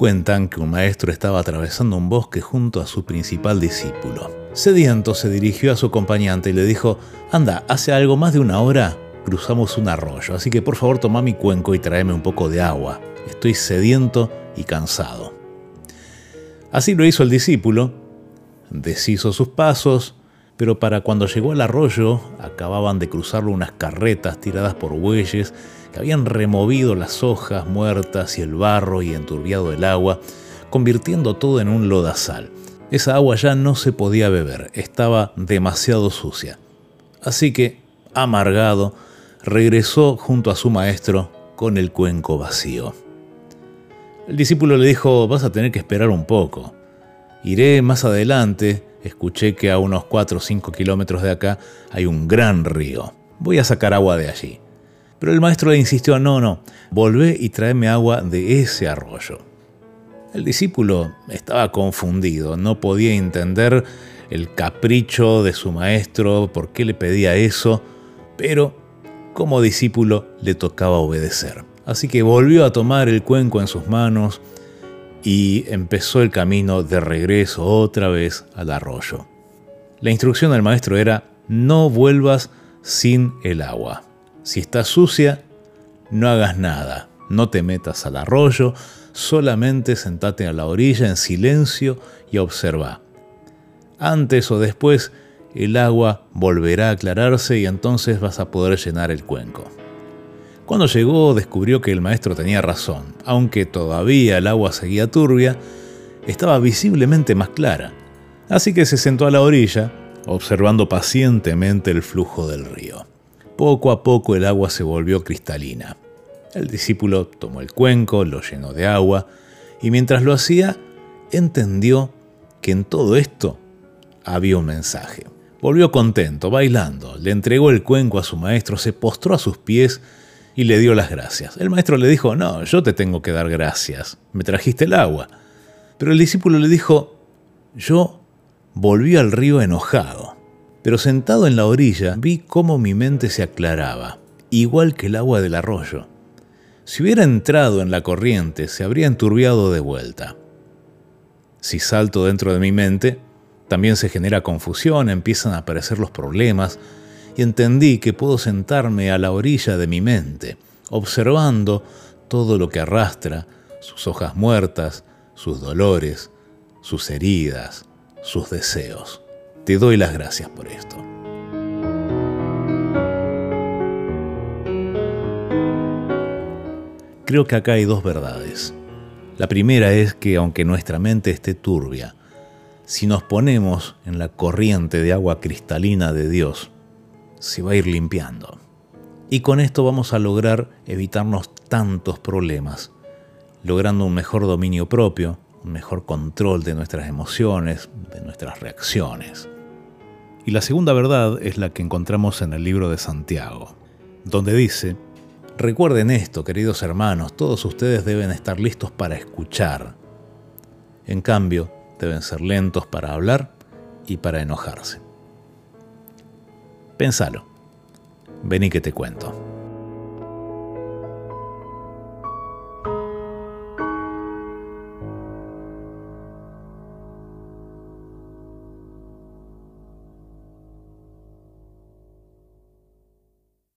Cuentan que un maestro estaba atravesando un bosque junto a su principal discípulo. Sediento se dirigió a su acompañante y le dijo, anda, hace algo más de una hora cruzamos un arroyo, así que por favor toma mi cuenco y tráeme un poco de agua. Estoy sediento y cansado. Así lo hizo el discípulo, deshizo sus pasos, pero para cuando llegó al arroyo acababan de cruzarlo unas carretas tiradas por bueyes que habían removido las hojas muertas y el barro y enturbiado el agua, convirtiendo todo en un lodazal. Esa agua ya no se podía beber, estaba demasiado sucia. Así que, amargado, regresó junto a su maestro con el cuenco vacío. El discípulo le dijo, vas a tener que esperar un poco. Iré más adelante, escuché que a unos 4 o 5 kilómetros de acá hay un gran río. Voy a sacar agua de allí. Pero el maestro le insistió, no, no, volvé y tráeme agua de ese arroyo. El discípulo estaba confundido, no podía entender el capricho de su maestro, por qué le pedía eso, pero como discípulo le tocaba obedecer. Así que volvió a tomar el cuenco en sus manos y empezó el camino de regreso otra vez al arroyo. La instrucción del maestro era, no vuelvas sin el agua. Si está sucia, no hagas nada, no te metas al arroyo, solamente sentate a la orilla en silencio y observa. Antes o después, el agua volverá a aclararse y entonces vas a poder llenar el cuenco. Cuando llegó descubrió que el maestro tenía razón, aunque todavía el agua seguía turbia, estaba visiblemente más clara, así que se sentó a la orilla, observando pacientemente el flujo del río. Poco a poco el agua se volvió cristalina. El discípulo tomó el cuenco, lo llenó de agua, y mientras lo hacía, entendió que en todo esto había un mensaje. Volvió contento, bailando, le entregó el cuenco a su maestro, se postró a sus pies y le dio las gracias. El maestro le dijo, no, yo te tengo que dar gracias, me trajiste el agua. Pero el discípulo le dijo, yo volví al río enojado pero sentado en la orilla vi cómo mi mente se aclaraba, igual que el agua del arroyo. Si hubiera entrado en la corriente, se habría enturbiado de vuelta. Si salto dentro de mi mente, también se genera confusión, empiezan a aparecer los problemas, y entendí que puedo sentarme a la orilla de mi mente, observando todo lo que arrastra, sus hojas muertas, sus dolores, sus heridas, sus deseos. Te doy las gracias por esto. Creo que acá hay dos verdades. La primera es que aunque nuestra mente esté turbia, si nos ponemos en la corriente de agua cristalina de Dios, se va a ir limpiando. Y con esto vamos a lograr evitarnos tantos problemas, logrando un mejor dominio propio, un mejor control de nuestras emociones, de nuestras reacciones. Y la segunda verdad es la que encontramos en el libro de Santiago, donde dice, recuerden esto, queridos hermanos, todos ustedes deben estar listos para escuchar. En cambio, deben ser lentos para hablar y para enojarse. Pénsalo. Vení que te cuento.